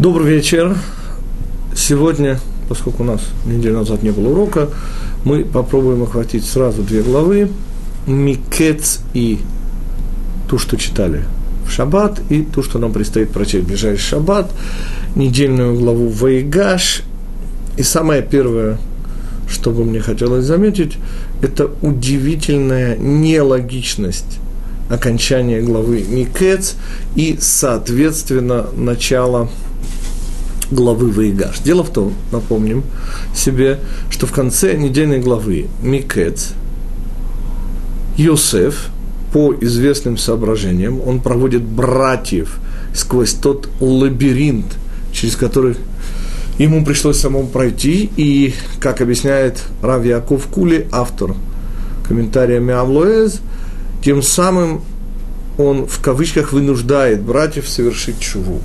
Добрый вечер. Сегодня, поскольку у нас неделю назад не было урока, мы попробуем охватить сразу две главы. Микец и ту, что читали в шаббат, и ту, что нам предстоит прочесть в ближайший шаббат, недельную главу Ваигаш. И самое первое, что бы мне хотелось заметить, это удивительная нелогичность окончания главы Микец и, соответственно, начало главы Ваигаш. Дело в том, напомним себе, что в конце недельной главы Микец Йосеф, по известным соображениям, он проводит братьев сквозь тот лабиринт, через который ему пришлось самому пройти, и, как объясняет Рав Яков Кули, автор комментария Миавлоэз, тем самым он в кавычках вынуждает братьев совершить чуву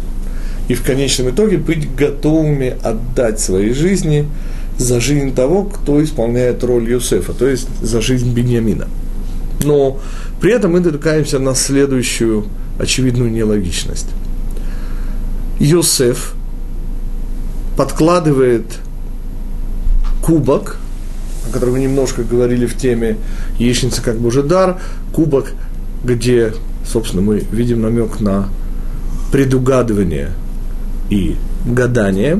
и в конечном итоге быть готовыми отдать свои жизни за жизнь того, кто исполняет роль Юсефа, то есть за жизнь Беньямина. Но при этом мы натыкаемся на следующую очевидную нелогичность. Йосеф подкладывает кубок, о котором мы немножко говорили в теме яичницы как Божий дар, кубок, где, собственно, мы видим намек на предугадывание – и гадание.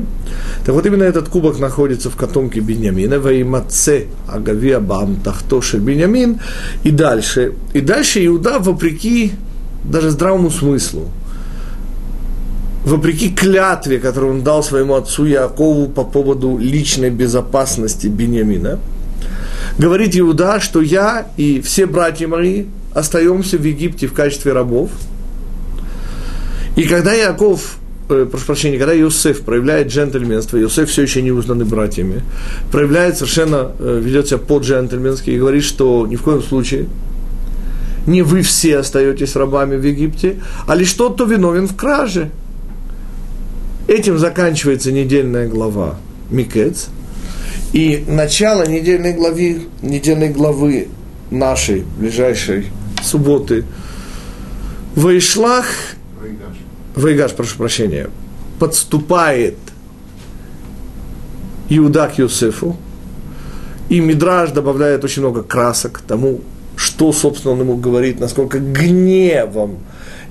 Так вот, именно этот кубок находится в котомке Беньямина, в Имаце Агавия Бам Тахтоши Беньямин, и дальше. И дальше Иуда, вопреки даже здравому смыслу, вопреки клятве, которую он дал своему отцу Якову по поводу личной безопасности Беньямина, говорит Иуда, что я и все братья мои остаемся в Египте в качестве рабов. И когда Яков э, прошу прощения, когда Иосиф проявляет джентльменство, Иосиф все еще не узнаны братьями, проявляет совершенно, э, ведет себя по-джентльменски и говорит, что ни в коем случае не вы все остаетесь рабами в Египте, а лишь тот, кто виновен в краже. Этим заканчивается недельная глава Микец. И начало недельной главы, недельной главы нашей ближайшей субботы Вайшлах Вайгаш, прошу прощения, подступает Иуда к Юсефу, и Мидраж добавляет очень много красок тому, что, собственно, он ему говорит, насколько гневом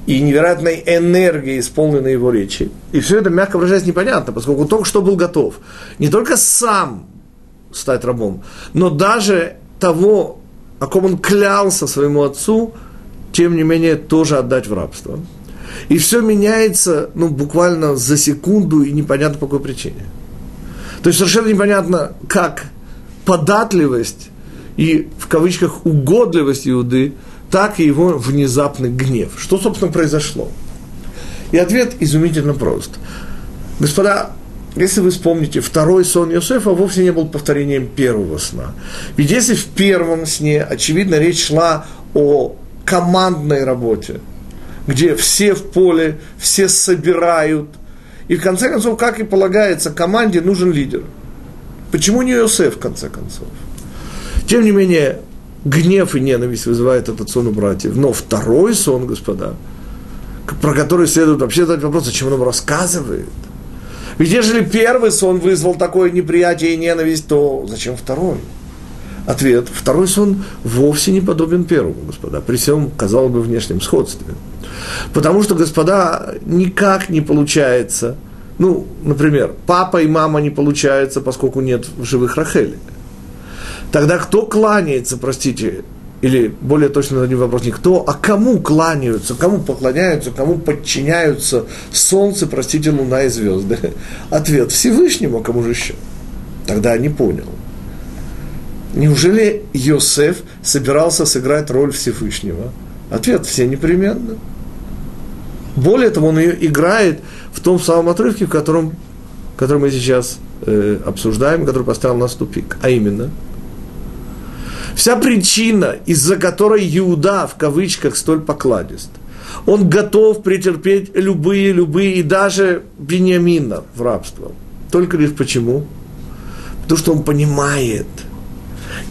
и невероятной энергией исполнены его речи. И все это, мягко выражаясь, непонятно, поскольку только что был готов не только сам стать рабом, но даже того, о ком он клялся своему отцу, тем не менее, тоже отдать в рабство. И все меняется, ну, буквально за секунду и непонятно по какой причине. То есть совершенно непонятно, как податливость и, в кавычках, угодливость Иуды, так и его внезапный гнев. Что, собственно, произошло? И ответ изумительно прост. Господа, если вы вспомните, второй сон Иосифа вовсе не был повторением первого сна. Ведь если в первом сне, очевидно, речь шла о командной работе – где все в поле, все собирают. И в конце концов, как и полагается, команде нужен лидер. Почему не Иосиф, в конце концов? Тем не менее, гнев и ненависть вызывает этот сон у братьев. Но второй сон, господа, про который следует вообще задать вопрос, зачем он нам рассказывает? Ведь если первый сон вызвал такое неприятие и ненависть, то зачем второй? Ответ. Второй сон вовсе не подобен первому, господа, при всем, казалось бы, внешнем сходстве. Потому что, господа, никак не получается, ну, например, папа и мама не получается, поскольку нет в живых Рахели. Тогда кто кланяется, простите, или более точно зададим вопрос не кто, а кому кланяются, кому поклоняются, кому подчиняются солнце, простите, луна и звезды? Ответ Всевышнему, а кому же еще? Тогда не понял. Неужели Йосеф собирался сыграть роль Всевышнего? Ответ – все непременно. Более того, он ее играет в том самом отрывке, в котором, который мы сейчас э, обсуждаем, который поставил нас в тупик. А именно, вся причина, из-за которой Иуда, в кавычках, столь покладист, он готов претерпеть любые, любые, и даже Бениамина в рабство. Только лишь почему? Потому что он понимает,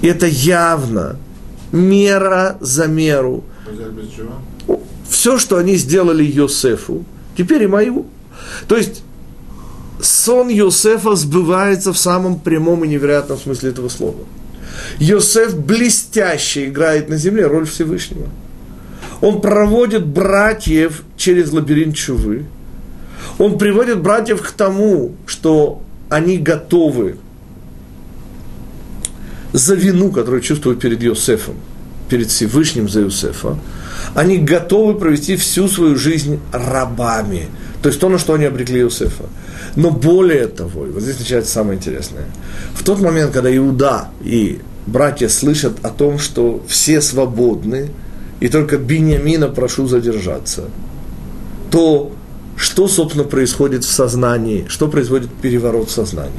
и это явно, мера за меру. Без чего? Все, что они сделали Йосефу, теперь и мою. То есть сон Йосефа сбывается в самом прямом и невероятном смысле этого слова. Йосеф блестяще играет на земле роль Всевышнего. Он проводит братьев через лабиринт чувы. Он приводит братьев к тому, что они готовы за вину, которую чувствуют перед Йосефом, перед Всевышним за Йосефа, они готовы провести всю свою жизнь рабами. То есть то, на что они обрекли Иосифа. Но более того, и вот здесь начинается самое интересное. В тот момент, когда Иуда и братья слышат о том, что все свободны, и только Бениамина прошу задержаться, то что, собственно, происходит в сознании, что происходит переворот в сознании.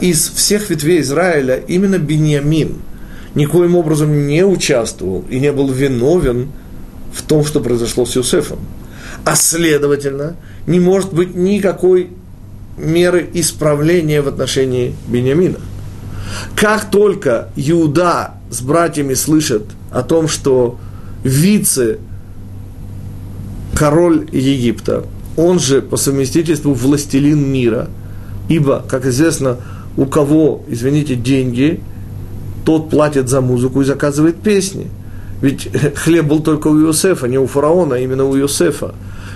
Из всех ветвей Израиля именно Бениамин никоим образом не участвовал и не был виновен в том, что произошло с Юсефом. А следовательно, не может быть никакой меры исправления в отношении Бениамина. Как только Иуда с братьями слышат о том, что вице король Египта, он же по совместительству властелин мира, ибо, как известно, у кого, извините, деньги, тот платит за музыку и заказывает песни. Ведь хлеб был только у Иосифа, не у фараона, а именно у Иосифа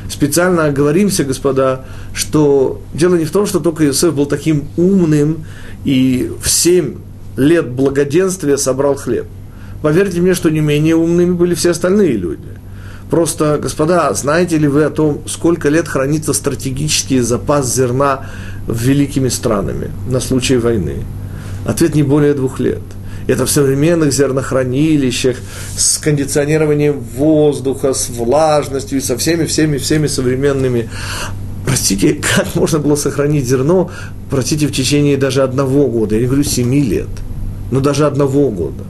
специально оговоримся, господа, что дело не в том, что только Иосиф был таким умным и в семь лет благоденствия собрал хлеб. Поверьте мне, что не менее умными были все остальные люди. Просто, господа, знаете ли вы о том, сколько лет хранится стратегический запас зерна великими странами на случай войны? Ответ не более двух лет – это в современных зернохранилищах, с кондиционированием воздуха, с влажностью и со всеми, всеми, всеми современными простите, как можно было сохранить зерно, простите, в течение даже одного года, я не говорю семи лет, но даже одного года.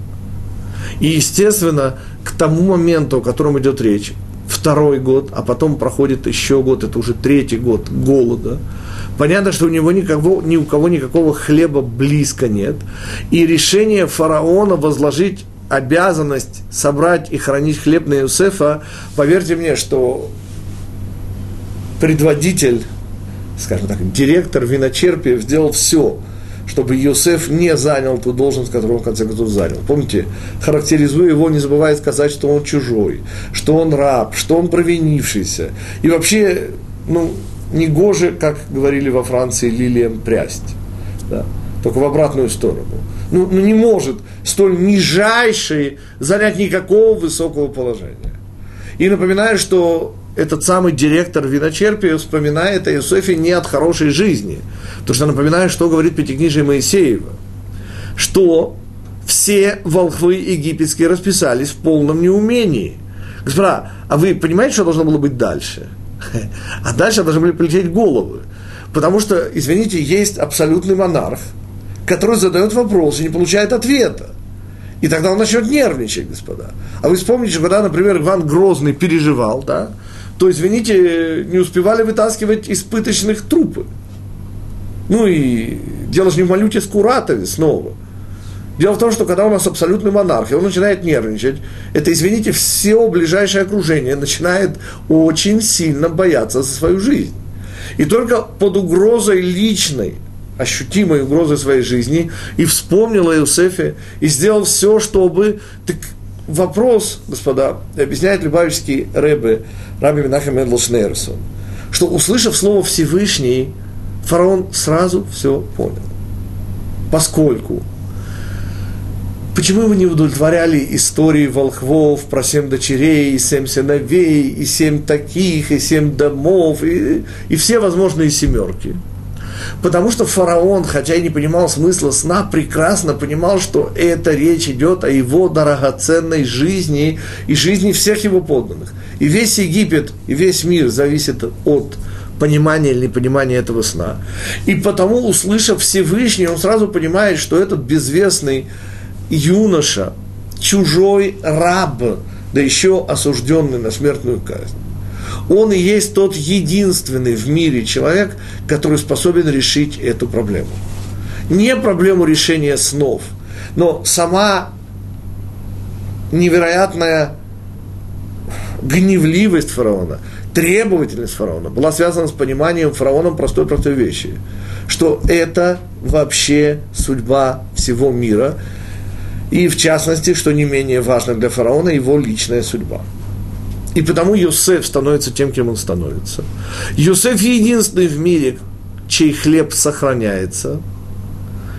И, естественно, к тому моменту, о котором идет речь, второй год, а потом проходит еще год, это уже третий год голода – Понятно, что у него никого, ни у кого никакого хлеба близко нет. И решение фараона возложить обязанность собрать и хранить хлеб на Иосифа, поверьте мне, что предводитель, скажем так, директор виночерпия сделал все, чтобы Иосиф не занял ту должность, которую он в конце концов занял. Помните, характеризуя его, не забывая сказать, что он чужой, что он раб, что он провинившийся. И вообще, ну, негоже, как говорили во Франции, лилиям прясть. Да? Только в обратную сторону. Ну, ну не может столь нижайший занять никакого высокого положения. И напоминаю, что этот самый директор виночерпия вспоминает о Иосифе не от хорошей жизни. Потому что напоминаю, что говорит Пятикнижие Моисеева. Что все волхвы египетские расписались в полном неумении. Господа, а вы понимаете, что должно было быть дальше? А дальше должны были полететь головы. Потому что, извините, есть абсолютный монарх, который задает вопрос и не получает ответа. И тогда он начнет нервничать, господа. А вы вспомните, когда, например, Иван Грозный переживал, да, то, извините, не успевали вытаскивать испыточных трупы. Ну и дело же не в Малюте Скуратове снова – Дело в том, что когда у нас абсолютный монарх, и он начинает нервничать, это, извините, все ближайшее окружение начинает очень сильно бояться за свою жизнь. И только под угрозой личной, ощутимой угрозой своей жизни, и вспомнил о Иосифе, и сделал все, чтобы... Так вопрос, господа, объясняет Любавичский Рэбе, Раби Минахем Эндл Шнейрсон, что, услышав слово Всевышний, фараон сразу все понял. Поскольку Почему вы не удовлетворяли истории волхвов про семь дочерей, и семь сыновей, и семь таких, и семь домов, и, и все возможные семерки? Потому что фараон, хотя и не понимал смысла сна, прекрасно понимал, что это речь идет о его дорогоценной жизни и жизни всех его подданных. И весь Египет, и весь мир зависит от понимания или непонимания этого сна. И потому, услышав Всевышний, он сразу понимает, что этот безвестный юноша, чужой раб, да еще осужденный на смертную казнь. Он и есть тот единственный в мире человек, который способен решить эту проблему. Не проблему решения снов, но сама невероятная гневливость фараона, требовательность фараона была связана с пониманием фараоном простой-простой вещи, что это вообще судьба всего мира, и в частности, что не менее важно для фараона, его личная судьба. И потому Йосеф становится тем, кем он становится. Йосеф единственный в мире, чей хлеб сохраняется.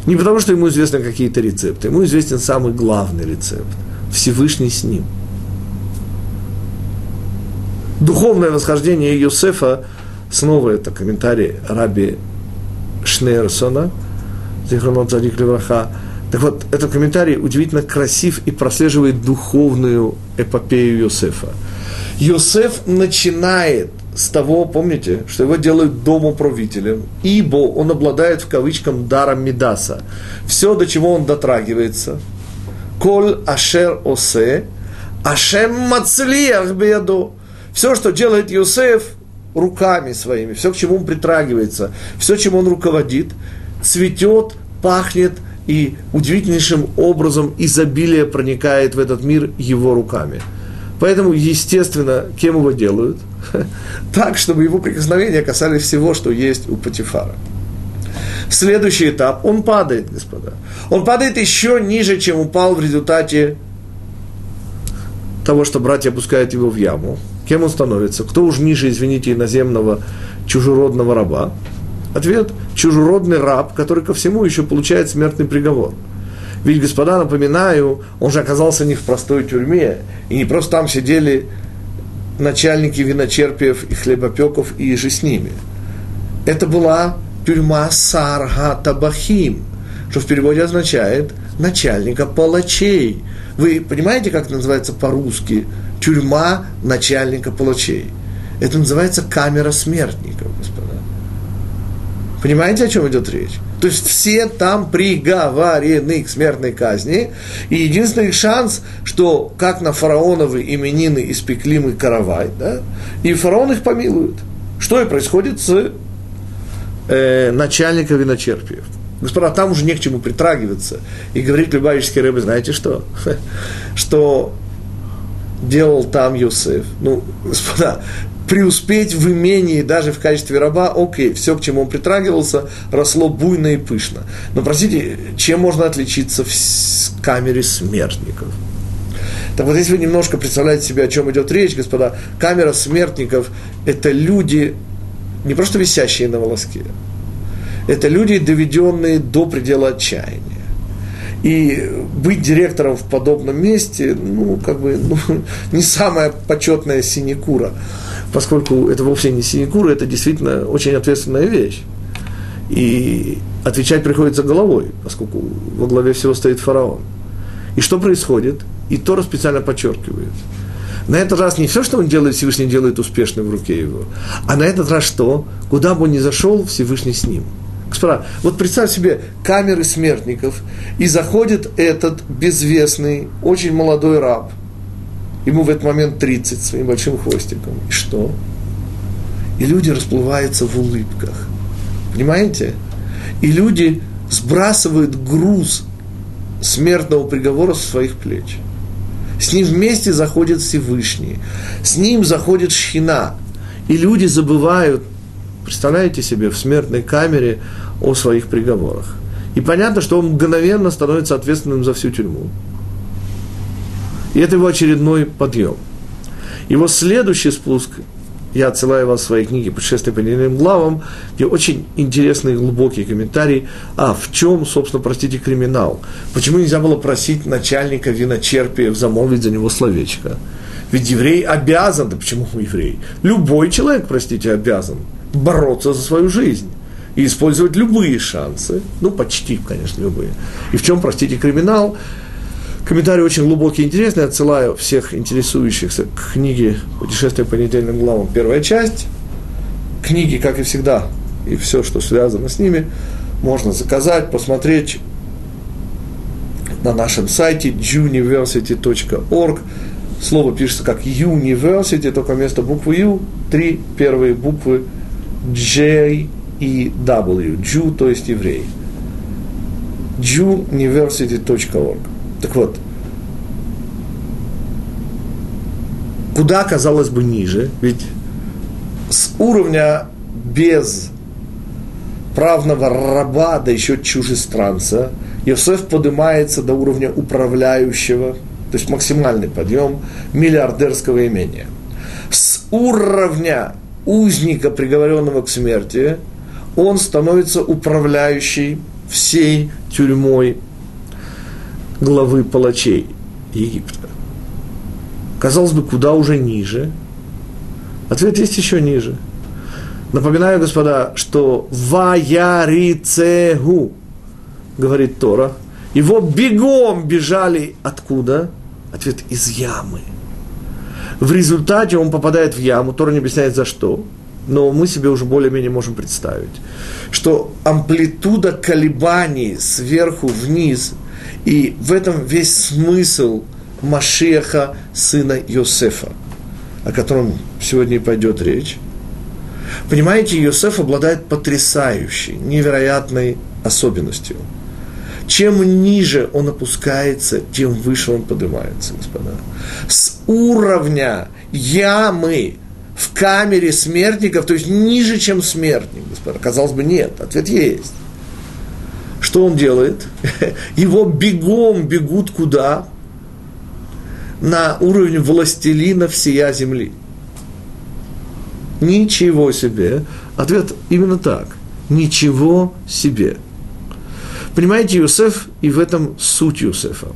Не потому, что ему известны какие-то рецепты, ему известен самый главный рецепт. Всевышний с ним. Духовное восхождение Йосефа, снова это комментарий Раби Шнейрсона, Зихронот Задик Левраха, так вот, этот комментарий удивительно красив и прослеживает духовную эпопею Йосефа. Йосеф начинает с того, помните, что его делают домоправителем, ибо он обладает в кавычках даром Медаса. Все, до чего он дотрагивается, коль ашер осе, ашем мацлиях беядо. Все, что делает Йосеф руками своими, все, к чему он притрагивается, все, чем он руководит, цветет, пахнет и удивительнейшим образом изобилие проникает в этот мир его руками. Поэтому, естественно, кем его делают? Так, чтобы его прикосновения касались всего, что есть у Патифара. Следующий этап, он падает, господа. Он падает еще ниже, чем упал в результате того, что братья опускают его в яму. Кем он становится? Кто уж ниже, извините, иноземного чужеродного раба? Ответ – чужеродный раб, который ко всему еще получает смертный приговор. Ведь, господа, напоминаю, он же оказался не в простой тюрьме, и не просто там сидели начальники виночерпиев и хлебопеков и же с ними. Это была тюрьма Сарга Табахим, что в переводе означает начальника палачей. Вы понимаете, как это называется по-русски? Тюрьма начальника палачей. Это называется камера смертников, господа. Понимаете, о чем идет речь? То есть все там приговорены к смертной казни. И единственный шанс, что как на фараоновые именины испекли мы каравай, да, и фараон их помилует. Что и происходит с э, начальником виночерпиев. Господа, там уже не к чему притрагиваться. И говорит Любавический рыбы, знаете что? Что делал там Юсеф. Ну, господа, преуспеть в имении даже в качестве раба, окей, все, к чему он притрагивался, росло буйно и пышно. Но, простите, чем можно отличиться в камере смертников? Так вот, если вы немножко представляете себе, о чем идет речь, господа, камера смертников – это люди, не просто висящие на волоске, это люди, доведенные до предела отчаяния. И быть директором в подобном месте, ну, как бы, ну, не самая почетная синекура поскольку это вовсе не синекура, это действительно очень ответственная вещь. И отвечать приходится головой, поскольку во главе всего стоит фараон. И что происходит? И Тора специально подчеркивает. На этот раз не все, что он делает, Всевышний делает успешно в руке его, а на этот раз что? Куда бы он ни зашел, Всевышний с ним. Господа, вот представь себе камеры смертников, и заходит этот безвестный, очень молодой раб – ему в этот момент 30 своим большим хвостиком. И что? И люди расплываются в улыбках. Понимаете? И люди сбрасывают груз смертного приговора со своих плеч. С ним вместе заходит Всевышний. С ним заходит Шхина. И люди забывают, представляете себе, в смертной камере о своих приговорах. И понятно, что он мгновенно становится ответственным за всю тюрьму. И это его очередной подъем. Его следующий спуск, я отсылаю вас в своей книге «Путешествие по недельным главам», где очень интересный глубокий комментарий, а в чем, собственно, простите, криминал? Почему нельзя было просить начальника виночерпиев замолвить за него словечко? Ведь еврей обязан, да почему еврей? Любой человек, простите, обязан бороться за свою жизнь и использовать любые шансы, ну, почти, конечно, любые. И в чем, простите, криминал? Комментарий очень глубокий и интересный. Отсылаю всех интересующихся к книге «Путешествие по недельным главам». Первая часть. Книги, как и всегда, и все, что связано с ними, можно заказать, посмотреть на нашем сайте juniversity.org. Слово пишется как university, только вместо буквы U три первые буквы J и W. Jew, то есть еврей. juniversity.org. Так вот, куда, казалось бы, ниже, ведь с уровня без правного раба, да еще чужестранца, Йосеф поднимается до уровня управляющего, то есть максимальный подъем миллиардерского имения. С уровня узника, приговоренного к смерти, он становится управляющий всей тюрьмой главы палачей Египта. Казалось бы, куда уже ниже? Ответ есть еще ниже. Напоминаю, господа, что ваярицегу, говорит Тора, его бегом бежали откуда? Ответ из ямы. В результате он попадает в яму, Тора не объясняет за что, но мы себе уже более-менее можем представить, что амплитуда колебаний сверху вниз, и в этом весь смысл Машеха, сына Йосефа, о котором сегодня и пойдет речь. Понимаете, Йосеф обладает потрясающей, невероятной особенностью. Чем ниже он опускается, тем выше он поднимается, господа. С уровня ямы в камере смертников, то есть ниже, чем смертник, господа. Казалось бы, нет, ответ есть. Что он делает? Его бегом бегут куда? На уровень властелина всея земли. Ничего себе. Ответ именно так. Ничего себе. Понимаете, Юсеф, и в этом суть Юсефа.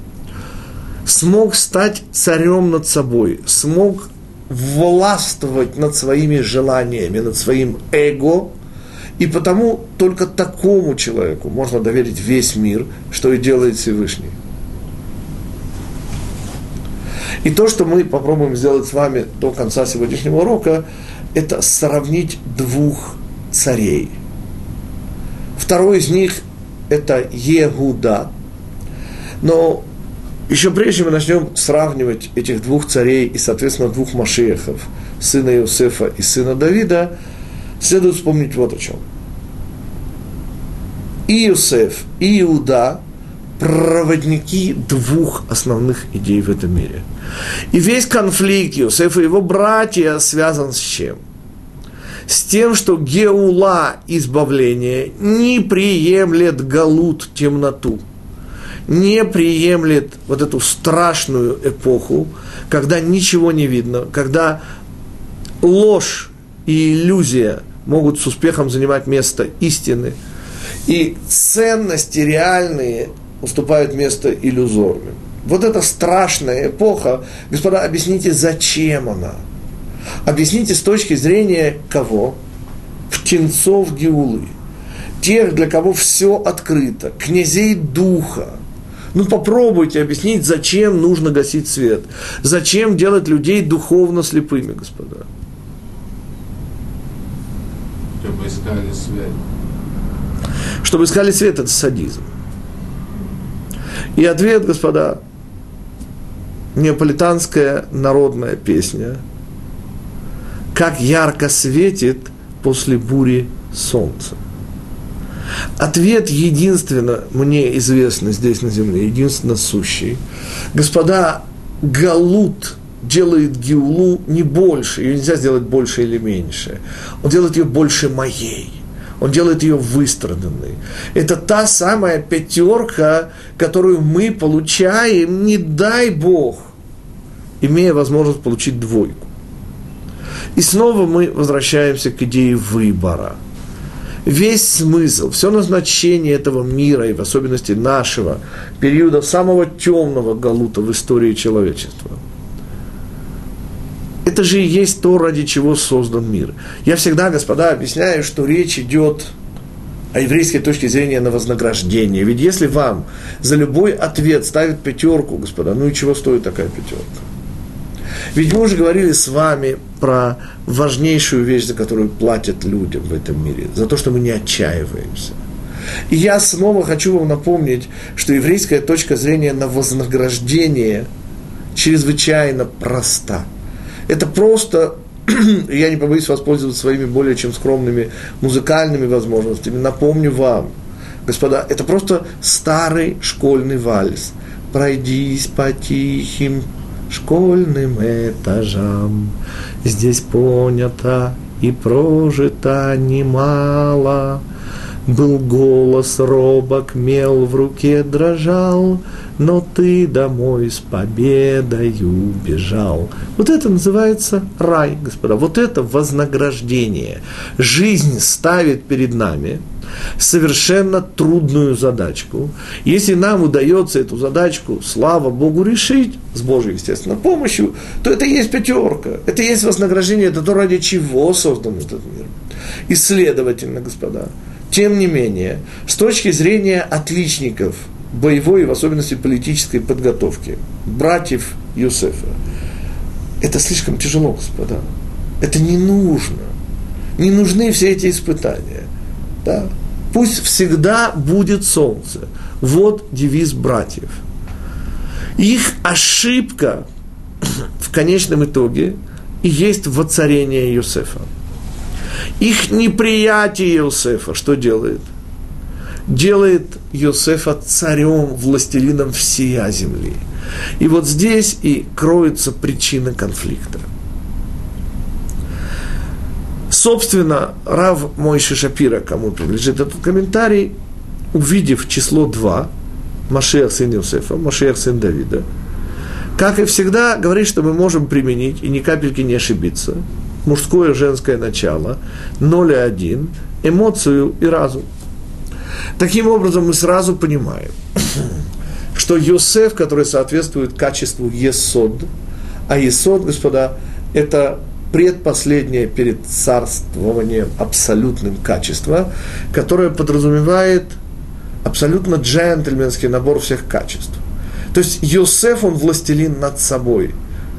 Смог стать царем над собой, смог властвовать над своими желаниями, над своим эго, и потому только такому человеку можно доверить весь мир, что и делает Всевышний. И то, что мы попробуем сделать с вами до конца сегодняшнего урока, это сравнить двух царей. Второй из них – это Егуда. Но еще прежде мы начнем сравнивать этих двух царей и, соответственно, двух Машехов, сына Иосифа и сына Давида, следует вспомнить вот о чем. И Иосиф, и Иуда – проводники двух основных идей в этом мире. И весь конфликт Иосифа и его братья связан с чем? С тем, что Геула, избавление, не приемлет галут, темноту – не приемлет вот эту страшную эпоху, когда ничего не видно, когда ложь и иллюзия могут с успехом занимать место истины, и ценности реальные уступают место иллюзорным. Вот эта страшная эпоха, господа, объясните, зачем она? Объясните с точки зрения кого? Птенцов Геулы. Тех, для кого все открыто, князей духа, ну попробуйте объяснить, зачем нужно гасить свет. Зачем делать людей духовно слепыми, господа. Чтобы искали свет. Чтобы искали свет, это садизм. И ответ, господа, неаполитанская народная песня, как ярко светит после бури солнце. Ответ единственно мне известный здесь на земле, единственно сущий. Господа, Галут делает Геулу не больше, ее нельзя сделать больше или меньше. Он делает ее больше моей. Он делает ее выстраданной. Это та самая пятерка, которую мы получаем, не дай Бог, имея возможность получить двойку. И снова мы возвращаемся к идее выбора – весь смысл, все назначение этого мира, и в особенности нашего периода самого темного галута в истории человечества. Это же и есть то, ради чего создан мир. Я всегда, господа, объясняю, что речь идет о еврейской точке зрения на вознаграждение. Ведь если вам за любой ответ ставят пятерку, господа, ну и чего стоит такая пятерка? Ведь мы уже говорили с вами про важнейшую вещь, за которую платят людям в этом мире, за то, что мы не отчаиваемся. И я снова хочу вам напомнить, что еврейская точка зрения на вознаграждение чрезвычайно проста. Это просто, я не побоюсь воспользоваться своими более чем скромными музыкальными возможностями, напомню вам, господа, это просто старый школьный вальс. Пройдись по тихим школьным этажам. Здесь понята и прожито немало. Был голос робок, мел в руке дрожал, но ты домой с победою бежал. Вот это называется рай, господа. Вот это вознаграждение. Жизнь ставит перед нами совершенно трудную задачку. Если нам удается эту задачку, слава Богу, решить, с Божьей, естественно, помощью, то это и есть пятерка, это и есть вознаграждение, это то, ради чего создан этот мир. И следовательно, господа, тем не менее, с точки зрения отличников боевой, в особенности политической подготовки, братьев Юсефа, это слишком тяжело, господа. Это не нужно. Не нужны все эти испытания. Да? Пусть всегда будет солнце. Вот девиз братьев. Их ошибка в конечном итоге и есть воцарение Юсефа. Их неприятие Иосифа что делает? Делает Иосифа царем, властелином всея земли. И вот здесь и кроется причина конфликта. Собственно, Рав Мойши Шапира, кому принадлежит этот комментарий, увидев число 2, Машех сын Иосифа, Машех сын Давида, как и всегда, говорит, что мы можем применить и ни капельки не ошибиться – мужское и женское начало, 0 и 1, эмоцию и разум. Таким образом, мы сразу понимаем, что Йосеф, который соответствует качеству Есод, а Есод, господа, это предпоследнее перед царствованием абсолютным качества, которое подразумевает абсолютно джентльменский набор всех качеств. То есть Йосеф, он властелин над собой,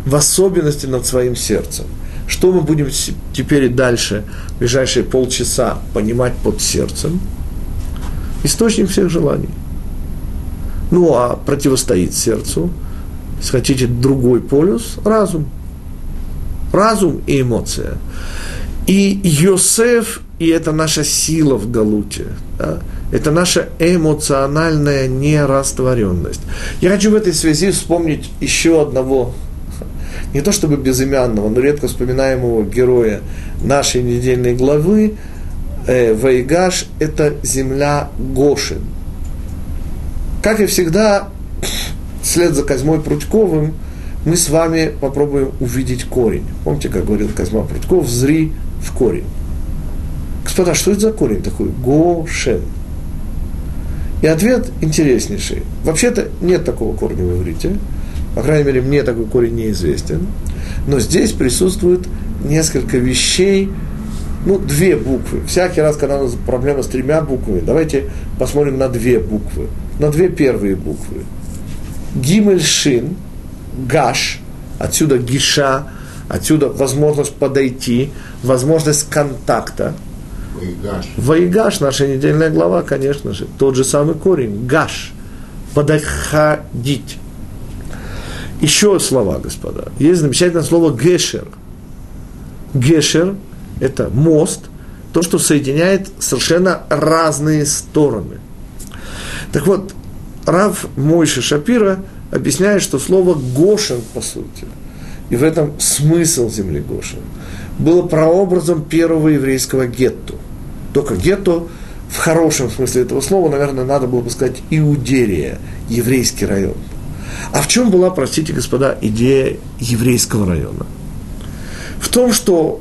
в особенности над своим сердцем. Что мы будем теперь и дальше, в ближайшие полчаса, понимать под сердцем? Источник всех желаний. Ну, а противостоит сердцу, если хотите, другой полюс – разум. Разум и эмоция. И Йосеф, и это наша сила в Галуте, да, это наша эмоциональная нерастворенность. Я хочу в этой связи вспомнить еще одного не то чтобы безымянного, но редко вспоминаемого героя нашей недельной главы, э, Вайгаш – это земля Гошин. Как и всегда, вслед за Козьмой Прудьковым, мы с вами попробуем увидеть корень. Помните, как говорил Козьма Прудьков, зри в корень. Господа, что это за корень такой? Гошен. И ответ интереснейший. Вообще-то нет такого корня в иврите. По крайней мере, мне такой корень неизвестен. Но здесь присутствует несколько вещей, ну, две буквы. Всякий раз, когда у нас проблема с тремя буквами, давайте посмотрим на две буквы, на две первые буквы. Гимельшин, Гаш, отсюда Гиша, отсюда возможность подойти, возможность контакта. Ваигаш. Ваигаш, наша недельная глава, конечно же, тот же самый корень, Гаш, подходить. Еще слова, господа. Есть замечательное слово гешер. Гешер – это мост, то, что соединяет совершенно разные стороны. Так вот, Рав Мойши Шапира объясняет, что слово Гошин, по сути, и в этом смысл земли Гошин, было прообразом первого еврейского гетто. Только гетто в хорошем смысле этого слова, наверное, надо было бы сказать Иудерия, еврейский район – а в чем была, простите, господа, идея еврейского района? В том, что,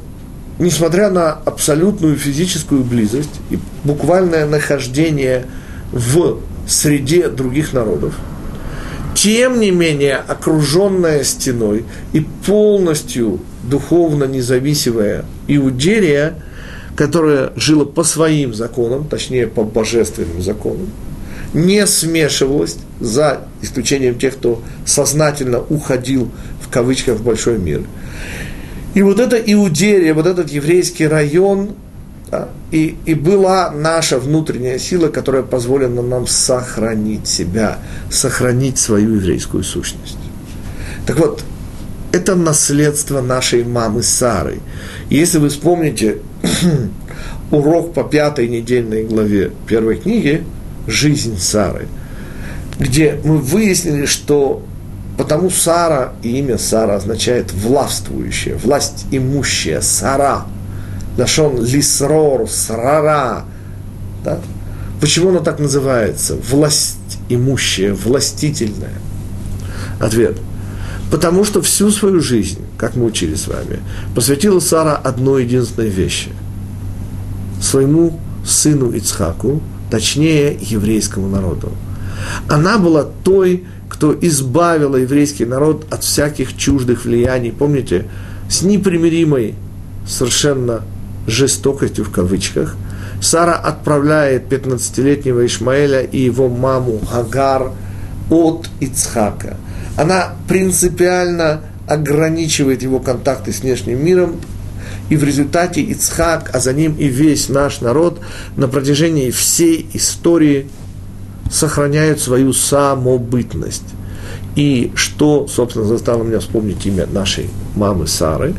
несмотря на абсолютную физическую близость и буквальное нахождение в среде других народов, тем не менее, окруженная стеной и полностью духовно независимая Иудерия, которая жила по своим законам, точнее по божественным законам, не смешивалась, за исключением тех, кто сознательно уходил в кавычках в большой мир. И вот эта Иудерия, вот этот еврейский район, да, и, и была наша внутренняя сила, которая позволила нам сохранить себя, сохранить свою еврейскую сущность. Так вот, это наследство нашей мамы Сары. Если вы вспомните урок по пятой недельной главе первой книги, жизнь Сары, где мы выяснили, что потому Сара и имя Сара означает властвующая, власть имущая, Сара, Нашон лисрор, срара. Да? Почему оно так называется? Власть имущая, властительная. Ответ. Потому что всю свою жизнь, как мы учили с вами, посвятила Сара одной единственной вещи. Своему сыну Ицхаку, точнее, еврейскому народу. Она была той, кто избавила еврейский народ от всяких чуждых влияний. Помните, с непримиримой совершенно жестокостью в кавычках, Сара отправляет 15-летнего Ишмаэля и его маму Агар от Ицхака. Она принципиально ограничивает его контакты с внешним миром, и в результате Ицхак, а за ним и весь наш народ на протяжении всей истории сохраняют свою самобытность. И что, собственно, заставило меня вспомнить имя нашей мамы Сары?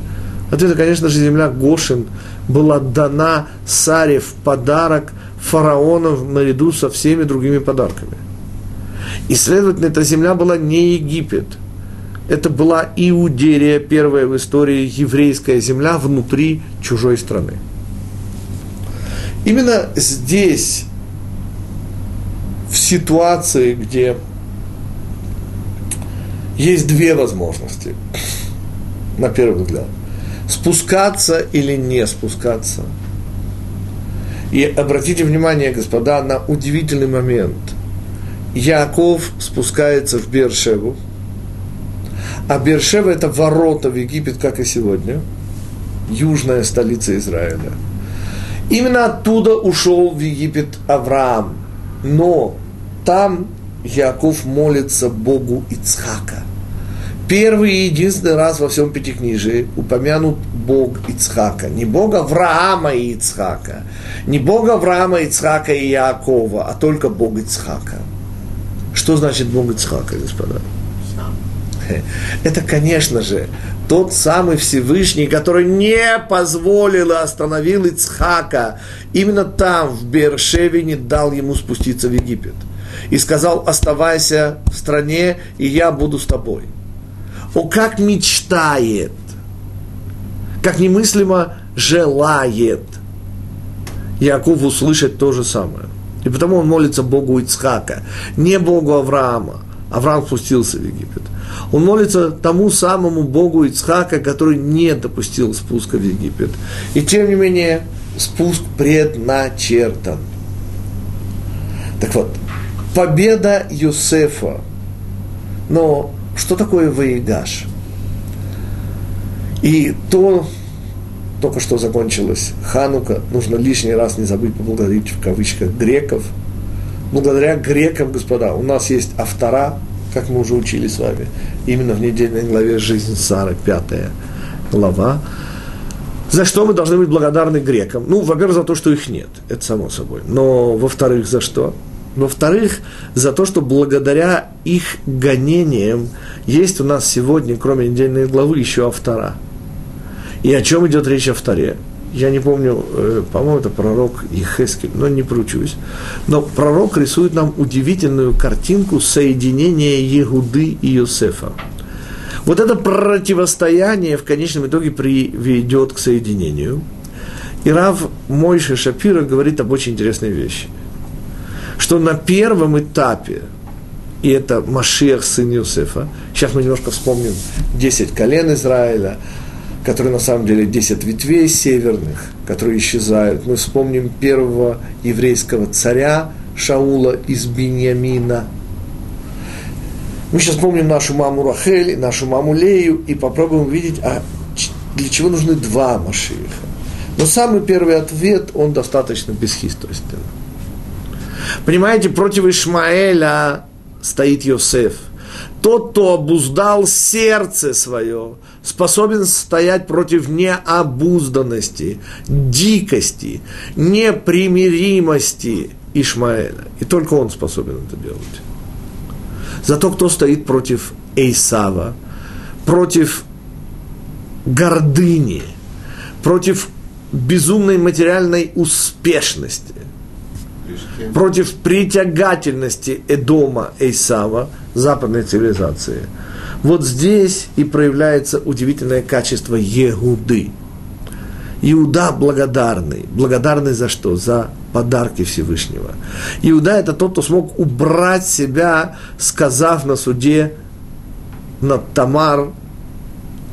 Ответ, конечно же, земля Гошин была дана Саре в подарок фараонов наряду со всеми другими подарками. И, следовательно, эта земля была не Египет. Это была Иудерия, первая в истории еврейская земля внутри чужой страны. Именно здесь, в ситуации, где есть две возможности, на первый взгляд – спускаться или не спускаться. И обратите внимание, господа, на удивительный момент. Яков спускается в Бершеву, а Бершева – это ворота в Египет, как и сегодня, южная столица Израиля. Именно оттуда ушел в Египет Авраам. Но там Яков молится Богу Ицхака – первый и единственный раз во всем Пятикнижии упомянут Бог Ицхака. Не Бог Авраама и Ицхака, не Бог Авраама, Ицхака и Якова, а только Бог Ицхака. Что значит Бог Ицхака, господа? Это, конечно же, тот самый Всевышний, который не позволил и остановил Ицхака. Именно там, в Бершеве, не дал ему спуститься в Египет. И сказал, оставайся в стране, и я буду с тобой о как мечтает, как немыслимо желает Яков услышать то же самое. И потому он молится Богу Ицхака, не Богу Авраама. Авраам спустился в Египет. Он молится тому самому Богу Ицхака, который не допустил спуска в Египет. И тем не менее, спуск предначертан. Так вот, победа Юсефа, но что такое Ваигаш? И то, только что закончилась Ханука, нужно лишний раз не забыть поблагодарить в кавычках греков. Благодаря грекам, господа, у нас есть автора, как мы уже учили с вами, именно в недельной главе «Жизнь Сары», пятая глава. За что мы должны быть благодарны грекам? Ну, во-первых, за то, что их нет, это само собой. Но, во-вторых, за что? Во-вторых, за то, что благодаря их гонениям есть у нас сегодня, кроме недельной главы, еще автора. И о чем идет речь о вторе? Я не помню, э, по-моему, это пророк Ихескель, но не пручусь. Но пророк рисует нам удивительную картинку соединения Егуды и Юсефа. Вот это противостояние в конечном итоге приведет к соединению. И Рав Мойша Шапира говорит об очень интересной вещи – что на первом этапе, и это Машиах, сын Юсефа, сейчас мы немножко вспомним 10 колен Израиля, которые на самом деле 10 ветвей северных, которые исчезают. Мы вспомним первого еврейского царя Шаула из Беньямина. Мы сейчас вспомним нашу маму Рахель, нашу маму Лею и попробуем увидеть, а для чего нужны два Машииха. Но самый первый ответ, он достаточно бесхитростный. Понимаете, против Ишмаэля стоит Йосеф. Тот, кто обуздал сердце свое, способен стоять против необузданности, дикости, непримиримости Ишмаэля. И только он способен это делать. Зато кто стоит против Эйсава, против гордыни, против безумной материальной успешности, против притягательности Эдома, Эйсава, западной цивилизации. Вот здесь и проявляется удивительное качество Егуды. Иуда благодарный. Благодарный за что? За подарки Всевышнего. Иуда это тот, кто смог убрать себя, сказав на суде над Тамар,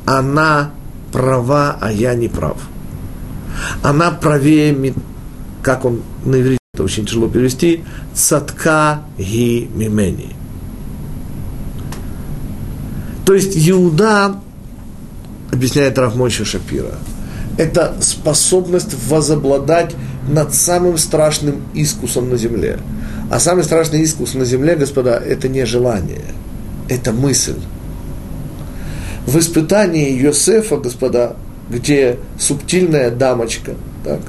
она права, а я не прав. Она правее, как он на иврите, это очень тяжело перевести, цатка ги мимени. То есть Иуда, объясняет Равмойша Шапира, это способность возобладать над самым страшным искусом на земле. А самый страшный искус на земле, господа, это не желание, это мысль. В испытании Йосефа, господа, где субтильная дамочка, так,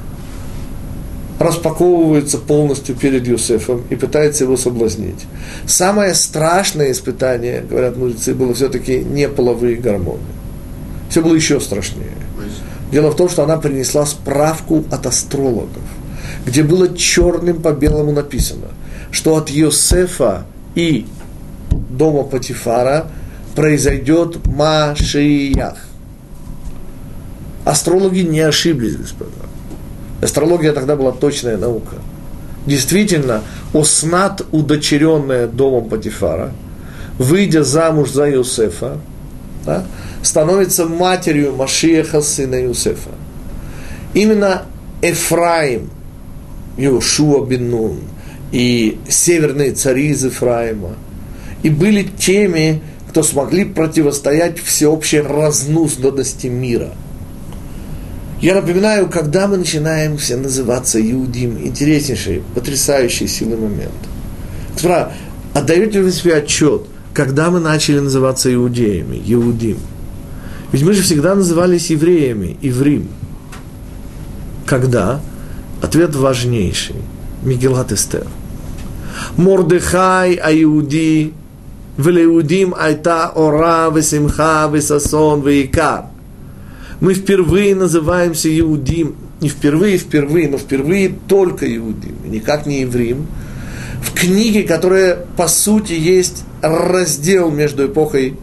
распаковывается полностью перед Юсефом и пытается его соблазнить. Самое страшное испытание, говорят мудрецы, было все-таки не половые гормоны. Все было еще страшнее. Дело в том, что она принесла справку от астрологов, где было черным по белому написано, что от Йосефа и дома Патифара произойдет Машиях. Астрологи не ошиблись, господа. Астрология тогда была точная наука. Действительно, Оснат, удочеренная домом Патифара, выйдя замуж за Юсефа, да, становится матерью Машиеха, сына Юсефа. Именно Эфраим, Иошуа бен Нун и северные цари из Ефраима, и были теми, кто смогли противостоять всеобщей разнузданности мира – я напоминаю, когда мы начинаем все называться Иудим, интереснейший, потрясающий сильный момент. Справа, отдаете вы себе отчет, когда мы начали называться иудеями, Иудим? Ведь мы же всегда назывались евреями, Иврим. Когда? Ответ важнейший. Мигелат Эстер. Мордехай Аюди, Велеудим Айта Ора, Весимха, Весасон, Вейкар – мы впервые называемся Иудим, не впервые, впервые, но впервые только Иудим, никак не Еврим, в книге, которая по сути есть раздел между эпохой,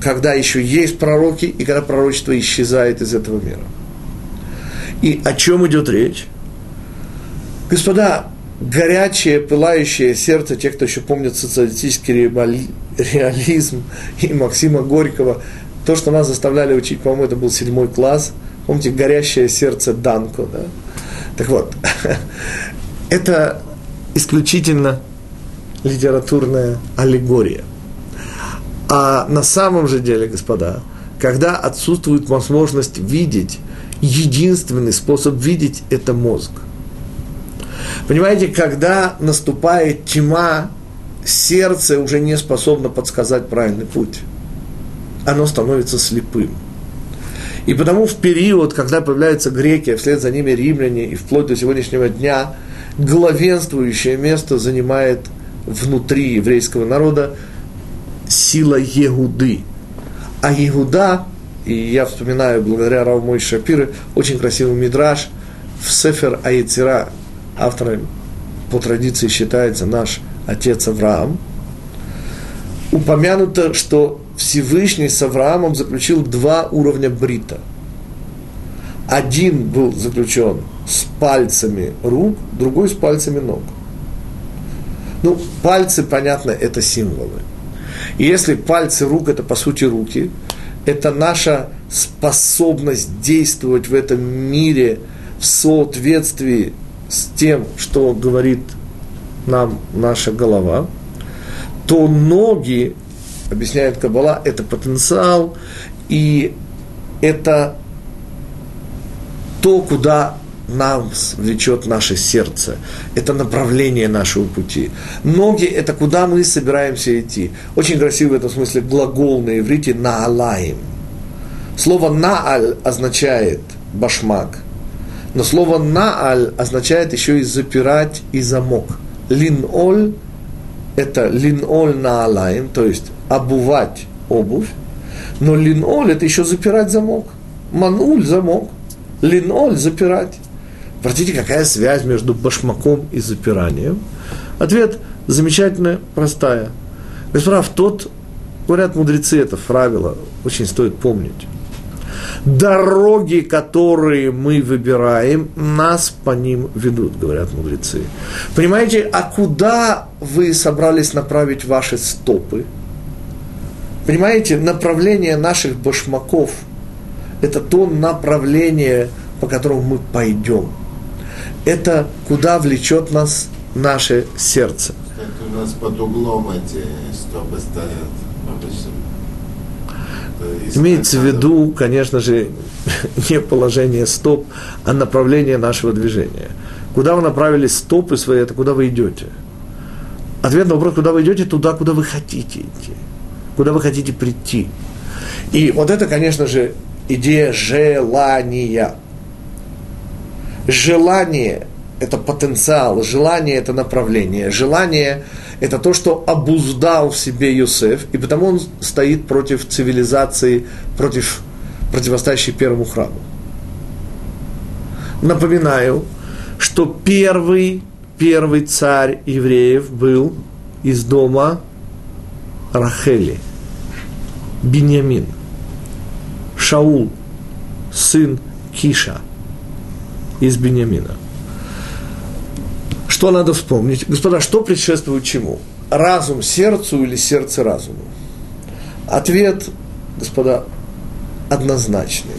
когда еще есть пророки и когда пророчество исчезает из этого мира. И о чем идет речь? Господа, горячее, пылающее сердце тех, кто еще помнит социалистический реализм и Максима Горького, то, что нас заставляли учить, по-моему, это был седьмой класс. Помните, горящее сердце Данко, да? Так вот, это исключительно литературная аллегория. А на самом же деле, господа, когда отсутствует возможность видеть, единственный способ видеть – это мозг. Понимаете, когда наступает тьма, сердце уже не способно подсказать правильный путь оно становится слепым. И потому в период, когда появляются греки, а вслед за ними римляне, и вплоть до сегодняшнего дня, главенствующее место занимает внутри еврейского народа сила Егуды. А Егуда, и я вспоминаю благодаря Равмой Шапиры, очень красивый мидраж в Сефер Аицера, автором по традиции считается наш отец Авраам, упомянуто, что Всевышний с Авраамом заключил два уровня брита. Один был заключен с пальцами рук, другой с пальцами ног. Ну, пальцы, понятно, это символы. И если пальцы рук – это, по сути, руки, это наша способность действовать в этом мире в соответствии с тем, что говорит нам наша голова, то ноги объясняет Каббала, это потенциал, и это то, куда нас влечет наше сердце. Это направление нашего пути. Ноги – это куда мы собираемся идти. Очень красивый в этом смысле глагол на иврите «наалаим». Слово «нааль» означает «башмак», но слово «нааль» означает еще и «запирать» и «замок». «Лин-оль» – это «лин-оль наалаим», то есть обувать обувь, но линоль – это еще запирать замок. Мануль – замок, линоль – запирать. Простите, какая связь между башмаком и запиранием? Ответ замечательно простая. Господа, в тот, говорят мудрецы, это правило, очень стоит помнить. Дороги, которые мы выбираем, нас по ним ведут, говорят мудрецы. Понимаете, а куда вы собрались направить ваши стопы? Понимаете, направление наших башмаков – это то направление, по которому мы пойдем. Это куда влечет нас наше сердце. Кстати, у нас под углом эти стопы стоят обычно. Имеется в виду, конечно же, не положение стоп, а направление нашего движения. Куда вы направили стопы свои, это куда вы идете. Ответ на вопрос, куда вы идете, туда, куда вы хотите идти. Куда вы хотите прийти. И вот это, конечно же, идея желания. Желание – это потенциал, желание – это направление. Желание это то, что обуздал в себе Юсеф, и потому он стоит против цивилизации, против противостоящей первому храму. Напоминаю, что первый, первый царь евреев был из дома Рахели, Беньямин, Шаул, сын Киша из Беньямина. Что надо вспомнить? Господа, что предшествует чему? Разум сердцу или сердце разуму? Ответ, господа, однозначный.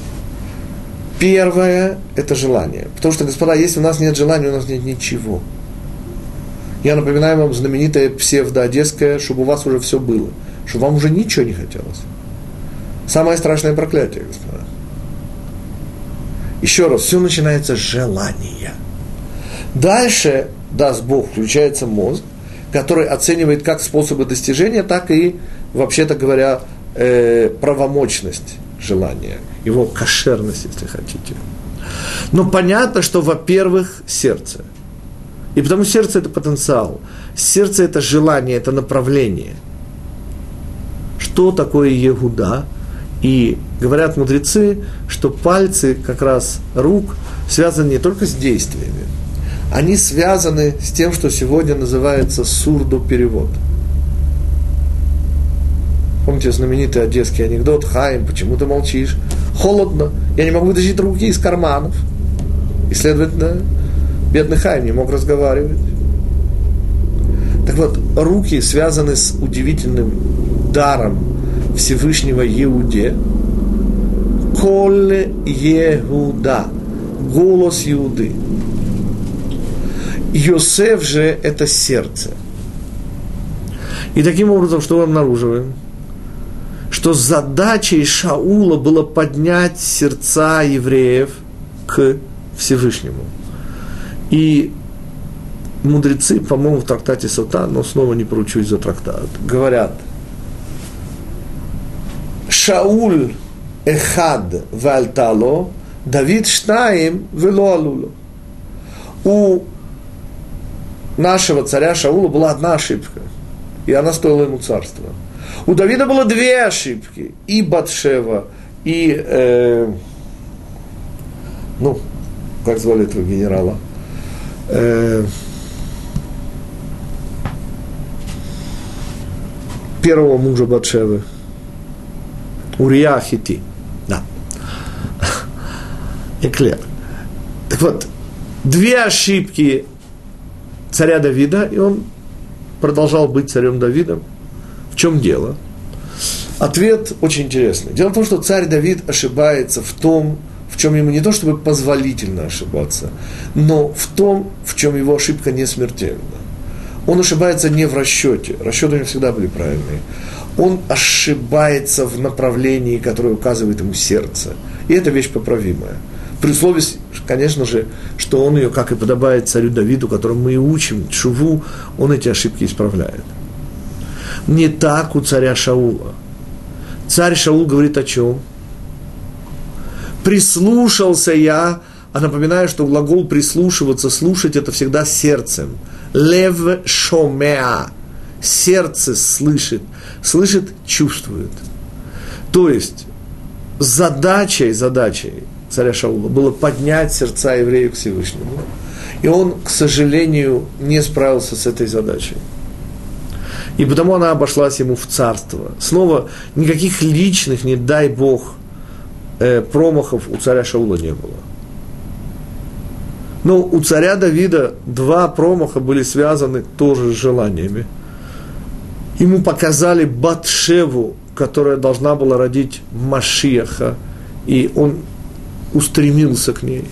Первое – это желание. Потому что, господа, если у нас нет желания, у нас нет ничего. Я напоминаю вам знаменитое псевдоодесское, чтобы у вас уже все было. Чтобы вам уже ничего не хотелось. Самое страшное проклятие, господа. Еще раз, все начинается с желания. Дальше даст Бог, включается мозг, который оценивает как способы достижения, так и, вообще-то говоря, э, правомочность желания, его кошерность, если хотите. Но понятно, что, во-первых, сердце. И потому сердце – это потенциал. Сердце – это желание, это направление. Что такое Егуда? И говорят мудрецы, что пальцы как раз рук связаны не только с действиями, они связаны с тем, что сегодня называется сурдоперевод. Помните знаменитый одесский анекдот «Хаим, почему ты молчишь?» Холодно, я не могу вытащить руки из карманов. И, следовательно, бедный Хаим не мог разговаривать. Так вот, руки связаны с удивительным даром Всевышнего Иуде. Коле Егуда. Голос Иуды. Йосеф же – это сердце. И таким образом, что мы обнаруживаем? Что задачей Шаула было поднять сердца евреев к Всевышнему. И мудрецы, по-моему, в трактате Сота, но снова не поручусь за трактат, говорят, Шауль эхад вальтало, Давид штаим вело У нашего царя Шаула была одна ошибка, и она стоила ему царства. У Давида было две ошибки, и Батшева, и, э, ну, как звали этого генерала, э, первого мужа Батшевы, Урия Хити, да, Эклер. Так вот, две ошибки царя Давида, и он продолжал быть царем Давидом. В чем дело? Ответ очень интересный. Дело в том, что царь Давид ошибается в том, в чем ему не то чтобы позволительно ошибаться, но в том, в чем его ошибка не смертельна. Он ошибается не в расчете, расчеты у него всегда были правильные. Он ошибается в направлении, которое указывает ему сердце. И это вещь поправимая. При условии, конечно же, что он ее, как и подобает царю Давиду, которому мы и учим, Чуву, он эти ошибки исправляет. Не так у царя Шаула. Царь Шаул говорит о чем? Прислушался я, а напоминаю, что глагол прислушиваться, слушать это всегда сердцем. Лев шомеа. Сердце слышит. Слышит, чувствует. То есть, задачей, задачей царя Шаула, было поднять сердца евреев к Всевышнему. И он, к сожалению, не справился с этой задачей. И потому она обошлась ему в царство. Снова никаких личных, не дай Бог, э, промахов у царя Шаула не было. Но у царя Давида два промаха были связаны тоже с желаниями. Ему показали Батшеву, которая должна была родить Машиаха, и он устремился к ней.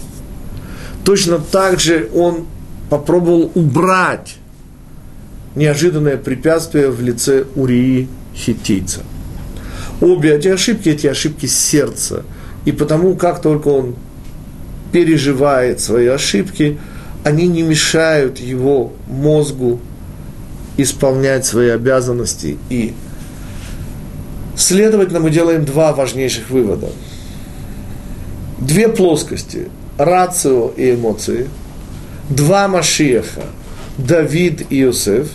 Точно так же он попробовал убрать неожиданное препятствие в лице Урии Хитийца. Обе эти ошибки, эти ошибки сердца. И потому, как только он переживает свои ошибки, они не мешают его мозгу исполнять свои обязанности. И, следовательно, мы делаем два важнейших вывода. Две плоскости – рацио и эмоции. Два Машиеха – Давид и Йосеф.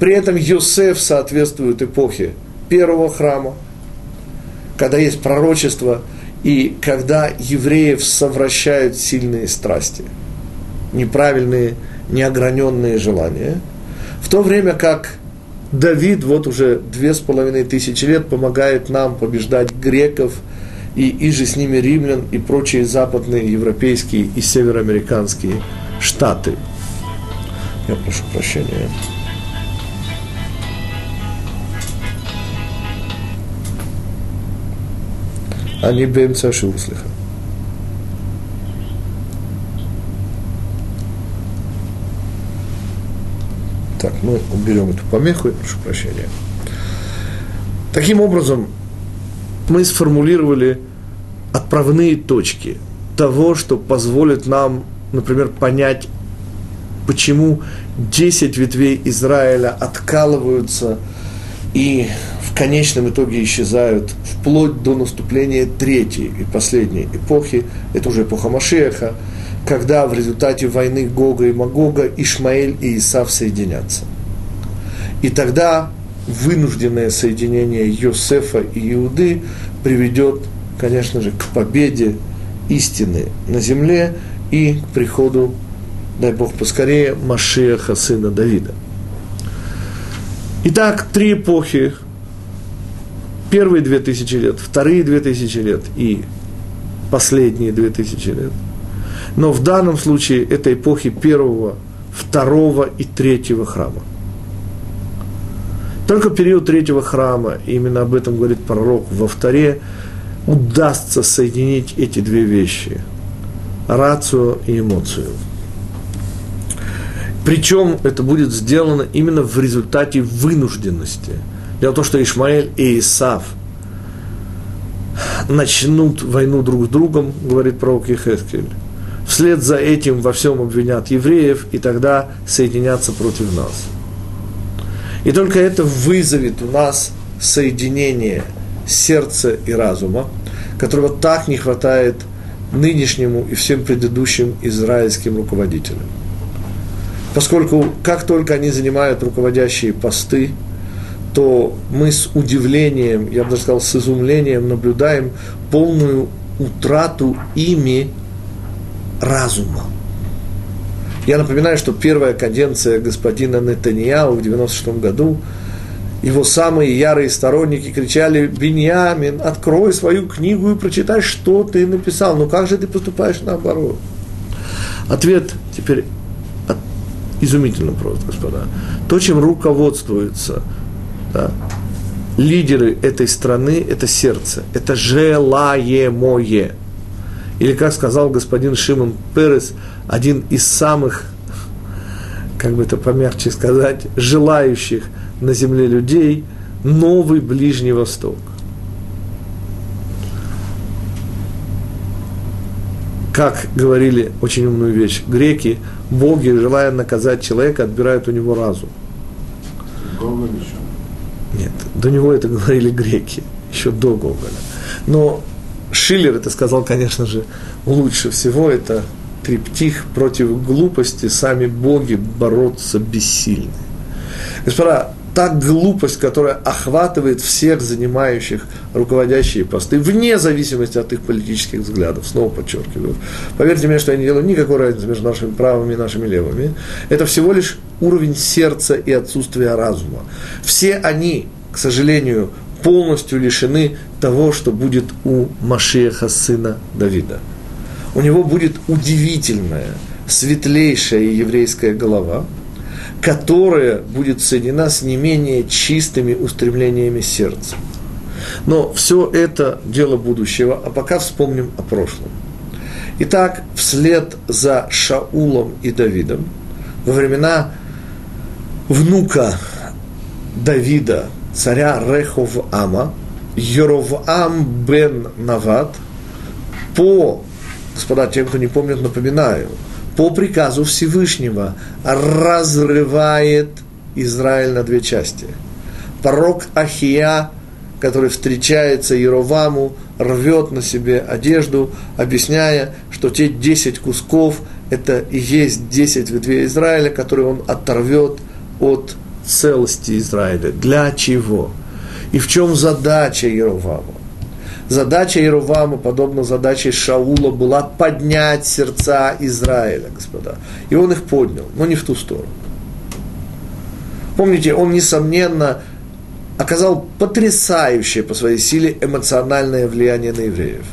При этом Йосеф соответствует эпохе первого храма, когда есть пророчество и когда евреев совращают сильные страсти, неправильные, неограненные желания, в то время как Давид вот уже две с половиной тысячи лет помогает нам побеждать греков и, и же с ними римлян и прочие западные европейские и североамериканские штаты. Я прошу прощения. а не бемца шиуслиха. Так, мы уберем эту помеху, и прошу прощения. Таким образом, мы сформулировали отправные точки того, что позволит нам, например, понять, почему 10 ветвей Израиля откалываются и в конечном итоге исчезают вплоть до наступления третьей и последней эпохи, это уже эпоха Машеха, когда в результате войны Гога и Магога Ишмаэль и Исав соединятся. И тогда вынужденное соединение Йосефа и Иуды приведет, конечно же, к победе истины на земле и к приходу, дай Бог поскорее, Машеха, сына Давида. Итак, три эпохи первые две тысячи лет, вторые две тысячи лет и последние две тысячи лет. Но в данном случае это эпохи первого, второго и третьего храма. Только период третьего храма, именно об этом говорит пророк во вторе, удастся соединить эти две вещи – рацию и эмоцию. Причем это будет сделано именно в результате вынужденности – Дело в том, что Ишмаэль и Исав начнут войну друг с другом, говорит пророк Ехескель. Вслед за этим во всем обвинят евреев, и тогда соединятся против нас. И только это вызовет у нас соединение сердца и разума, которого так не хватает нынешнему и всем предыдущим израильским руководителям. Поскольку как только они занимают руководящие посты – то мы с удивлением, я бы даже сказал, с изумлением наблюдаем полную утрату ими разума. Я напоминаю, что первая каденция господина Нетаньяу в 96 году, его самые ярые сторонники кричали, «Беньямин, открой свою книгу и прочитай, что ты написал. Ну как же ты поступаешь наоборот?» Ответ теперь изумительно просто, господа. То, чем руководствуется – да, лидеры этой страны – это сердце, это желаемое. Или, как сказал господин Шимон Перес, один из самых, как бы это помягче сказать, желающих на земле людей – новый Ближний Восток. Как говорили очень умную вещь греки, боги, желая наказать человека, отбирают у него разум. Гоголь еще. Нет, до него это говорили греки, еще до Гоголя. Но Шиллер это сказал, конечно же, лучше всего. Это триптих против глупости, сами боги бороться бессильны. Господа, та глупость, которая охватывает всех занимающих руководящие посты, вне зависимости от их политических взглядов, снова подчеркиваю. Поверьте мне, что я не делаю никакой разницы между нашими правыми и нашими левыми. Это всего лишь уровень сердца и отсутствие разума. Все они, к сожалению, полностью лишены того, что будет у Машеха, сына Давида. У него будет удивительная, светлейшая еврейская голова, которая будет соединена с не менее чистыми устремлениями сердца. Но все это дело будущего, а пока вспомним о прошлом. Итак, вслед за Шаулом и Давидом, во времена внука Давида, царя Рехов-Ама, Йоровам бен Нават, по, господа, тем, кто не помнит, напоминаю, по приказу Всевышнего разрывает Израиль на две части. Пророк Ахия, который встречается Яроваму, рвет на себе одежду, объясняя, что те 10 кусков – это и есть 10 ветвей Израиля, которые он оторвет от целости Израиля. Для чего? И в чем задача Яровама? Задача Яровама, подобно задаче Шаула, была поднять сердца Израиля, господа. И он их поднял, но не в ту сторону. Помните, он, несомненно, оказал потрясающее по своей силе эмоциональное влияние на евреев.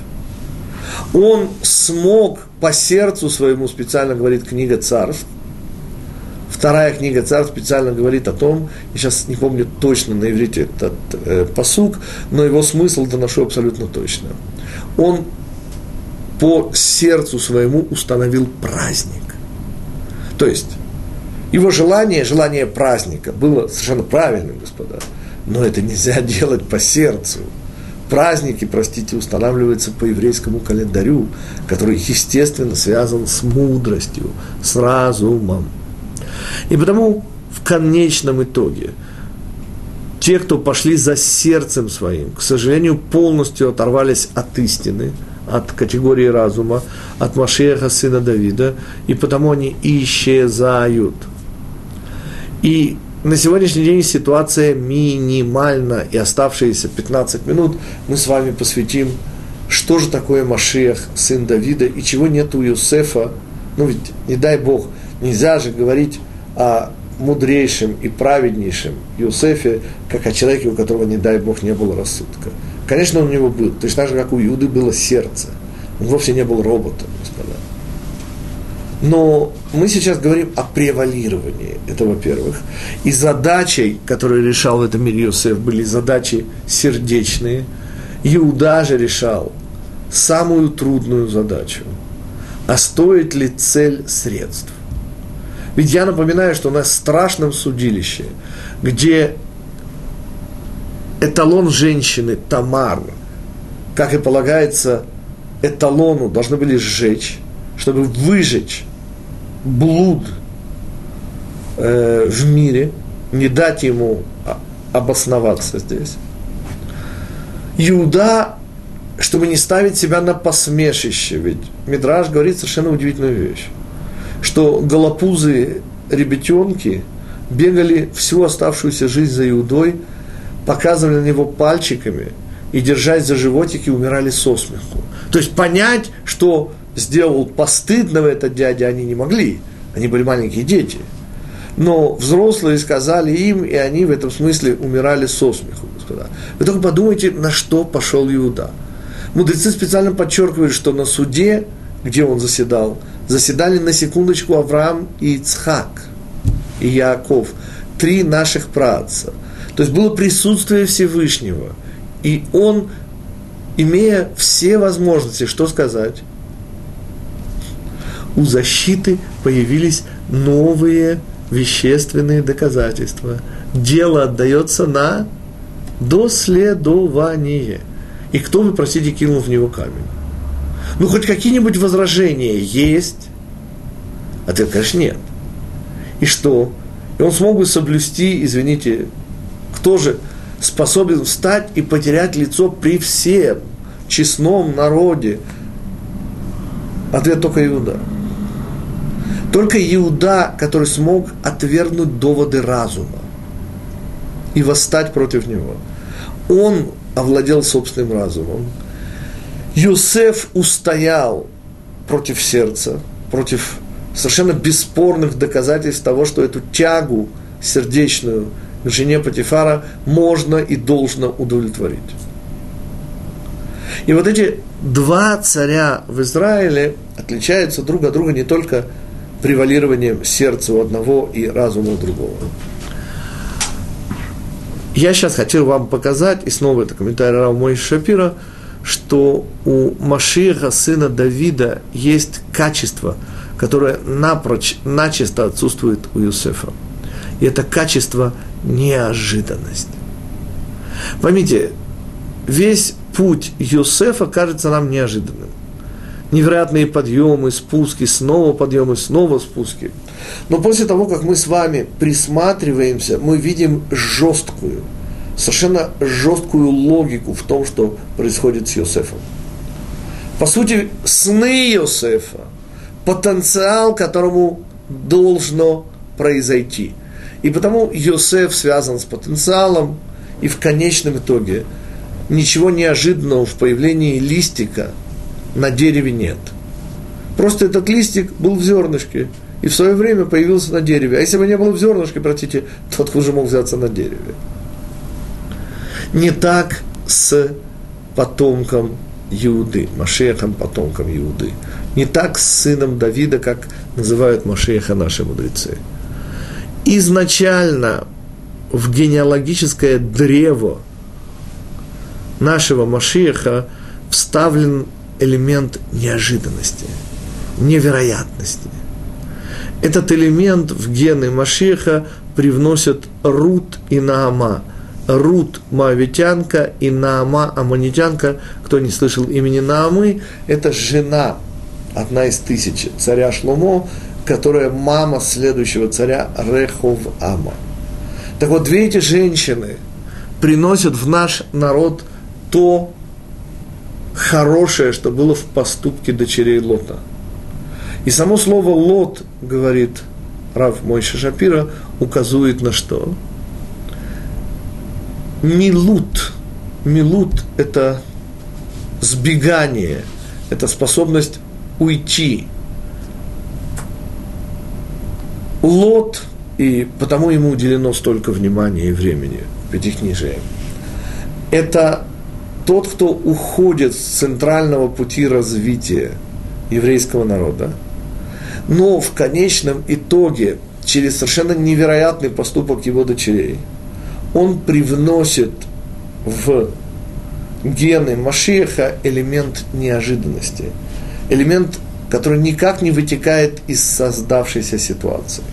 Он смог по сердцу своему, специально говорит книга царств, Вторая книга царств специально говорит о том, я сейчас не помню точно на иврите этот э, посук, но его смысл доношу абсолютно точно. Он по сердцу своему установил праздник. То есть, его желание, желание праздника было совершенно правильным, господа, но это нельзя делать по сердцу. Праздники, простите, устанавливаются по еврейскому календарю, который, естественно, связан с мудростью, с разумом. И потому в конечном итоге те, кто пошли за сердцем своим, к сожалению, полностью оторвались от истины, от категории разума, от Машеха, сына Давида, и потому они исчезают. И на сегодняшний день ситуация минимальна, и оставшиеся 15 минут мы с вами посвятим, что же такое Машех, сын Давида, и чего нет у Юсефа. Ну ведь, не дай Бог, нельзя же говорить о мудрейшем и праведнейшем Юсефе, как о человеке, у которого, не дай Бог, не было рассудка. Конечно, у него был, точно так же, как у Юды было сердце. Он вовсе не был роботом, господа. Но мы сейчас говорим о превалировании, это во-первых. И задачей, которую решал в этом мире Иосиф, были задачи сердечные. Иуда же решал самую трудную задачу. А стоит ли цель средств? Ведь я напоминаю, что в страшном судилище, где эталон женщины Тамар, как и полагается эталону, должны были сжечь, чтобы выжечь блуд э, в мире, не дать ему обосноваться здесь. Иуда, чтобы не ставить себя на посмешище, ведь Мидраж говорит совершенно удивительную вещь что голопузые ребятенки бегали всю оставшуюся жизнь за Иудой, показывали на него пальчиками и, держась за животики, умирали со смеху. То есть понять, что сделал постыдного этот дядя, они не могли. Они были маленькие дети. Но взрослые сказали им, и они в этом смысле умирали со смеху, господа. Вы только подумайте, на что пошел Иуда. Мудрецы специально подчеркивают, что на суде, где он заседал, заседали на секундочку Авраам и Ицхак, и Яков, три наших праца. То есть было присутствие Всевышнего. И он, имея все возможности, что сказать, у защиты появились новые вещественные доказательства. Дело отдается на доследование. И кто, вы простите, кинул в него камень? Ну, хоть какие-нибудь возражения есть? Ответ, конечно, нет. И что? И он смог бы соблюсти, извините, кто же способен встать и потерять лицо при всем честном народе? Ответ только Иуда. Только Иуда, который смог отвергнуть доводы разума и восстать против него. Он овладел собственным разумом, Юсеф устоял против сердца, против совершенно бесспорных доказательств того, что эту тягу сердечную к жене Патифара можно и должно удовлетворить. И вот эти два царя в Израиле отличаются друг от друга не только превалированием сердца у одного и разума у другого. Я сейчас хотел вам показать, и снова это комментарий Рава Мой Шапира, что у Машиха, сына Давида, есть качество, которое напрочь, начисто отсутствует у Юсефа. И это качество неожиданность. Поймите, весь путь Юсефа кажется нам неожиданным. Невероятные подъемы, спуски, снова подъемы, снова спуски. Но после того, как мы с вами присматриваемся, мы видим жесткую, совершенно жесткую логику в том, что происходит с Йосефом. По сути, сны Йосефа, потенциал, которому должно произойти. И потому Йосеф связан с потенциалом, и в конечном итоге ничего неожиданного в появлении листика на дереве нет. Просто этот листик был в зернышке, и в свое время появился на дереве. А если бы не было в зернышке, простите, то откуда же мог взяться на дереве? Не так с потомком Иуды, Машехом, потомком Иуды. Не так с сыном Давида, как называют Машеха наши мудрецы. Изначально в генеалогическое древо нашего Машеха вставлен элемент неожиданности, невероятности. Этот элемент в гены Машеха привносят Рут и Наама. Рут – Моавитянка и Наама – Аманитянка. Кто не слышал имени Наамы, это жена, одна из тысячи, царя Шломо, которая мама следующего царя Рехов Ама. Так вот, две эти женщины приносят в наш народ то хорошее, что было в поступке дочерей Лота. И само слово «лот», говорит Рав Мойша Шапира, указывает на что? Милут. Милут – это сбегание, это способность уйти. Лот, и потому ему уделено столько внимания и времени в Пятикнижии, это тот, кто уходит с центрального пути развития еврейского народа, но в конечном итоге, через совершенно невероятный поступок его дочерей, он привносит в гены Машиеха элемент неожиданности, элемент, который никак не вытекает из создавшейся ситуации.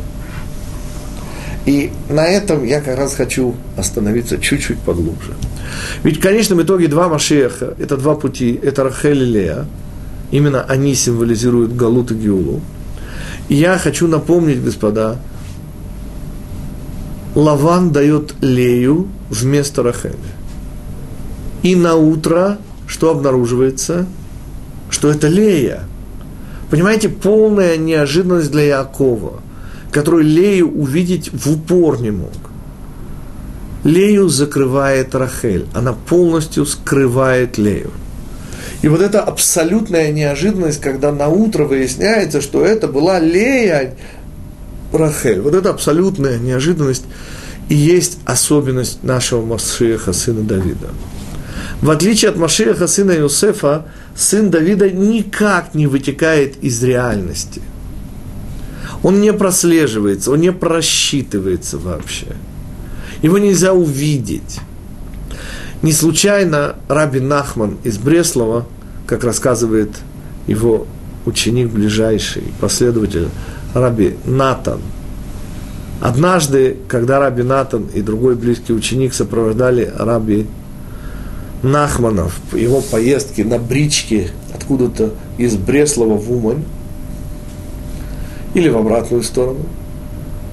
И на этом я как раз хочу остановиться чуть-чуть поглубже. Ведь в конечном итоге два Машеха, это два пути, это Рахель и Лея, именно они символизируют Галут и Геулу. И я хочу напомнить, господа, Лаван дает Лею вместо Рахеля. И на утро что обнаруживается? Что это Лея. Понимаете, полная неожиданность для Якова, который Лею увидеть в упор не мог. Лею закрывает Рахель, она полностью скрывает Лею. И вот эта абсолютная неожиданность, когда на утро выясняется, что это была Лея Рахель, вот эта абсолютная неожиданность и есть особенность нашего Машиаха, сына Давида. В отличие от Машиаха, сына Иосифа, сын Давида никак не вытекает из реальности. Он не прослеживается, он не просчитывается вообще – его нельзя увидеть. Не случайно Раби Нахман из Бреслова, как рассказывает его ученик ближайший, последователь Раби Натан, Однажды, когда Раби Натан и другой близкий ученик сопровождали Раби Нахманов его поездки на бричке откуда-то из Бреслова в Умань или в обратную сторону –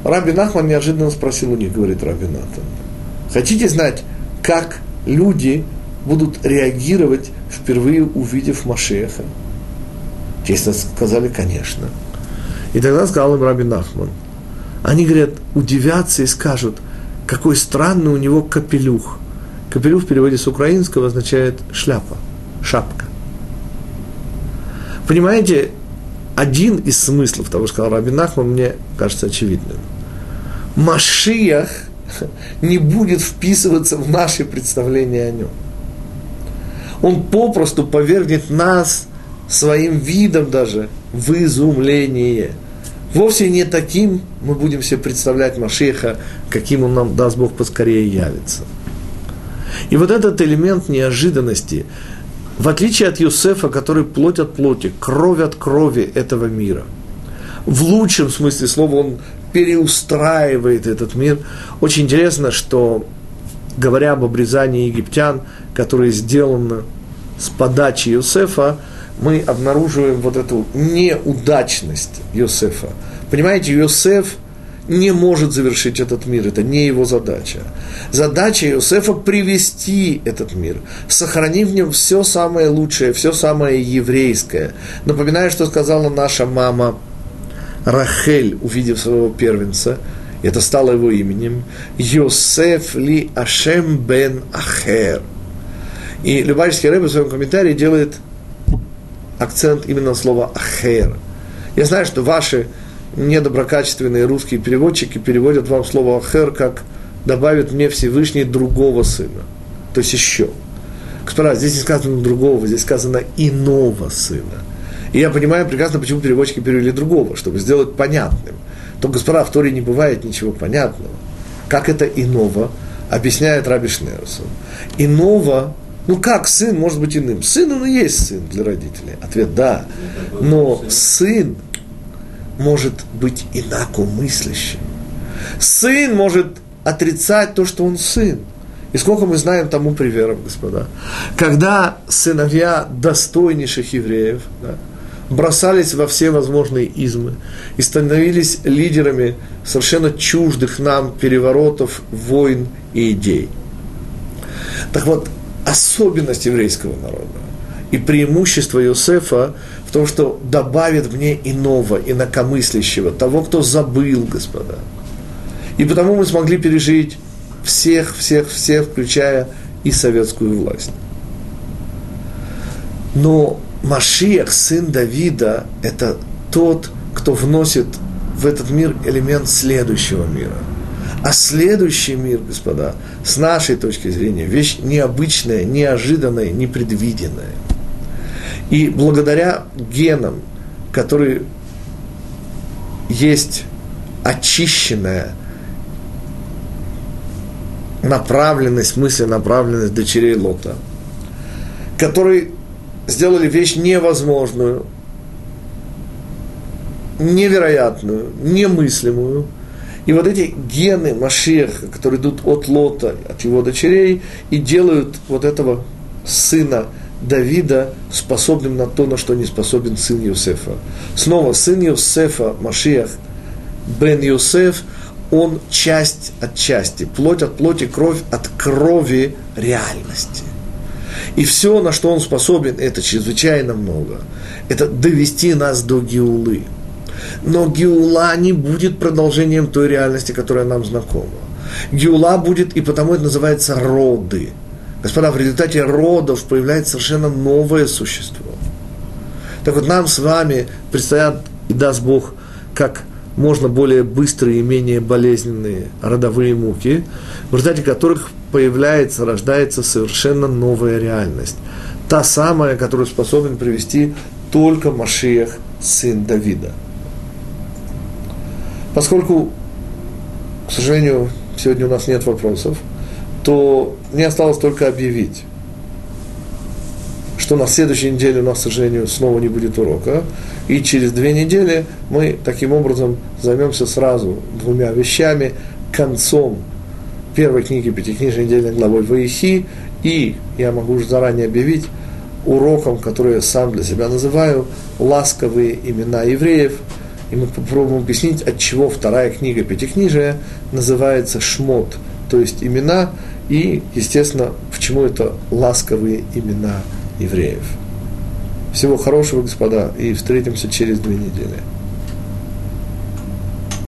Раби Нахман неожиданно спросил у них, говорит Раби Натан, хотите знать, как люди будут реагировать, впервые увидев Машеха? Честно сказали, конечно. И тогда сказал им Раби Нахман, они, говорят, удивятся и скажут, какой странный у него капелюх. Капелюх в переводе с украинского означает шляпа, шапка. Понимаете, один из смыслов того, что сказал Раби Нахман, мне кажется очевидным – Машиях не будет вписываться в наши представления о нем. Он попросту повергнет нас своим видом даже в изумление. Вовсе не таким мы будем себе представлять Машеха, каким он нам, даст Бог, поскорее явится. И вот этот элемент неожиданности, в отличие от Юсефа, который плоть от плоти, кровь от крови этого мира, в лучшем смысле слова он переустраивает этот мир. Очень интересно, что говоря об обрезании египтян, которое сделано с подачи Юсефа, мы обнаруживаем вот эту неудачность Йосефа. Понимаете, Йосеф не может завершить этот мир, это не его задача. Задача Иосифа – привести этот мир, сохранив в нем все самое лучшее, все самое еврейское. Напоминаю, что сказала наша мама Рахель, увидев своего первенца, это стало его именем, Йосеф ли Ашем бен Ахер. И Любавичский Рэбе в своем комментарии делает акцент именно на слово «ахер». Я знаю, что ваши недоброкачественные русские переводчики переводят вам слово «ахер» как «добавит мне Всевышний другого сына», то есть еще. Господа, здесь не сказано другого, здесь сказано иного сына. И я понимаю прекрасно, почему переводчики перевели другого, чтобы сделать понятным. То, господа, в Торе не бывает ничего понятного. Как это иного, объясняет Раби Шнерсон. Иного ну как сын может быть иным? Сын он и есть сын для родителей. Ответ да. Но сын может быть инакомыслящим. Сын может отрицать то, что он сын. И сколько мы знаем тому примеров, господа. Когда сыновья достойнейших евреев да, бросались во все возможные измы и становились лидерами совершенно чуждых нам переворотов, войн и идей. Так вот, особенность еврейского народа. И преимущество Иосифа в том, что добавит мне иного, инакомыслящего, того, кто забыл, господа. И потому мы смогли пережить всех, всех, всех, включая и советскую власть. Но Машиах, сын Давида, это тот, кто вносит в этот мир элемент следующего мира – а следующий мир, господа, с нашей точки зрения, вещь необычная, неожиданная, непредвиденная. И благодаря генам, которые есть очищенная направленность, мысли, направленность дочерей Лота, которые сделали вещь невозможную, невероятную, немыслимую – и вот эти гены Машеха, которые идут от Лота, от его дочерей, и делают вот этого сына Давида способным на то, на что не способен сын Иосифа. Снова, сын Иосифа, Машиах, Бен Иосиф, он часть от части, плоть от плоти, кровь от крови реальности. И все, на что он способен, это чрезвычайно много. Это довести нас до Геулы – но Геула не будет продолжением той реальности, которая нам знакома. Геула будет, и потому это называется роды. Господа, в результате родов появляется совершенно новое существо. Так вот, нам с вами предстоят, и даст Бог, как можно более быстрые и менее болезненные родовые муки, в результате которых появляется, рождается совершенно новая реальность. Та самая, которую способен привести только Машиях, сын Давида – Поскольку, к сожалению, сегодня у нас нет вопросов, то мне осталось только объявить, что на следующей неделе у нас, к сожалению, снова не будет урока. И через две недели мы таким образом займемся сразу двумя вещами. Концом первой книги Пятикнижной недельной главой Ваихи и, я могу уже заранее объявить, уроком, который я сам для себя называю «Ласковые имена евреев», и мы попробуем объяснить, от чего вторая книга Пятикнижия называется Шмот, то есть имена, и, естественно, почему это ласковые имена евреев. Всего хорошего, господа, и встретимся через две недели.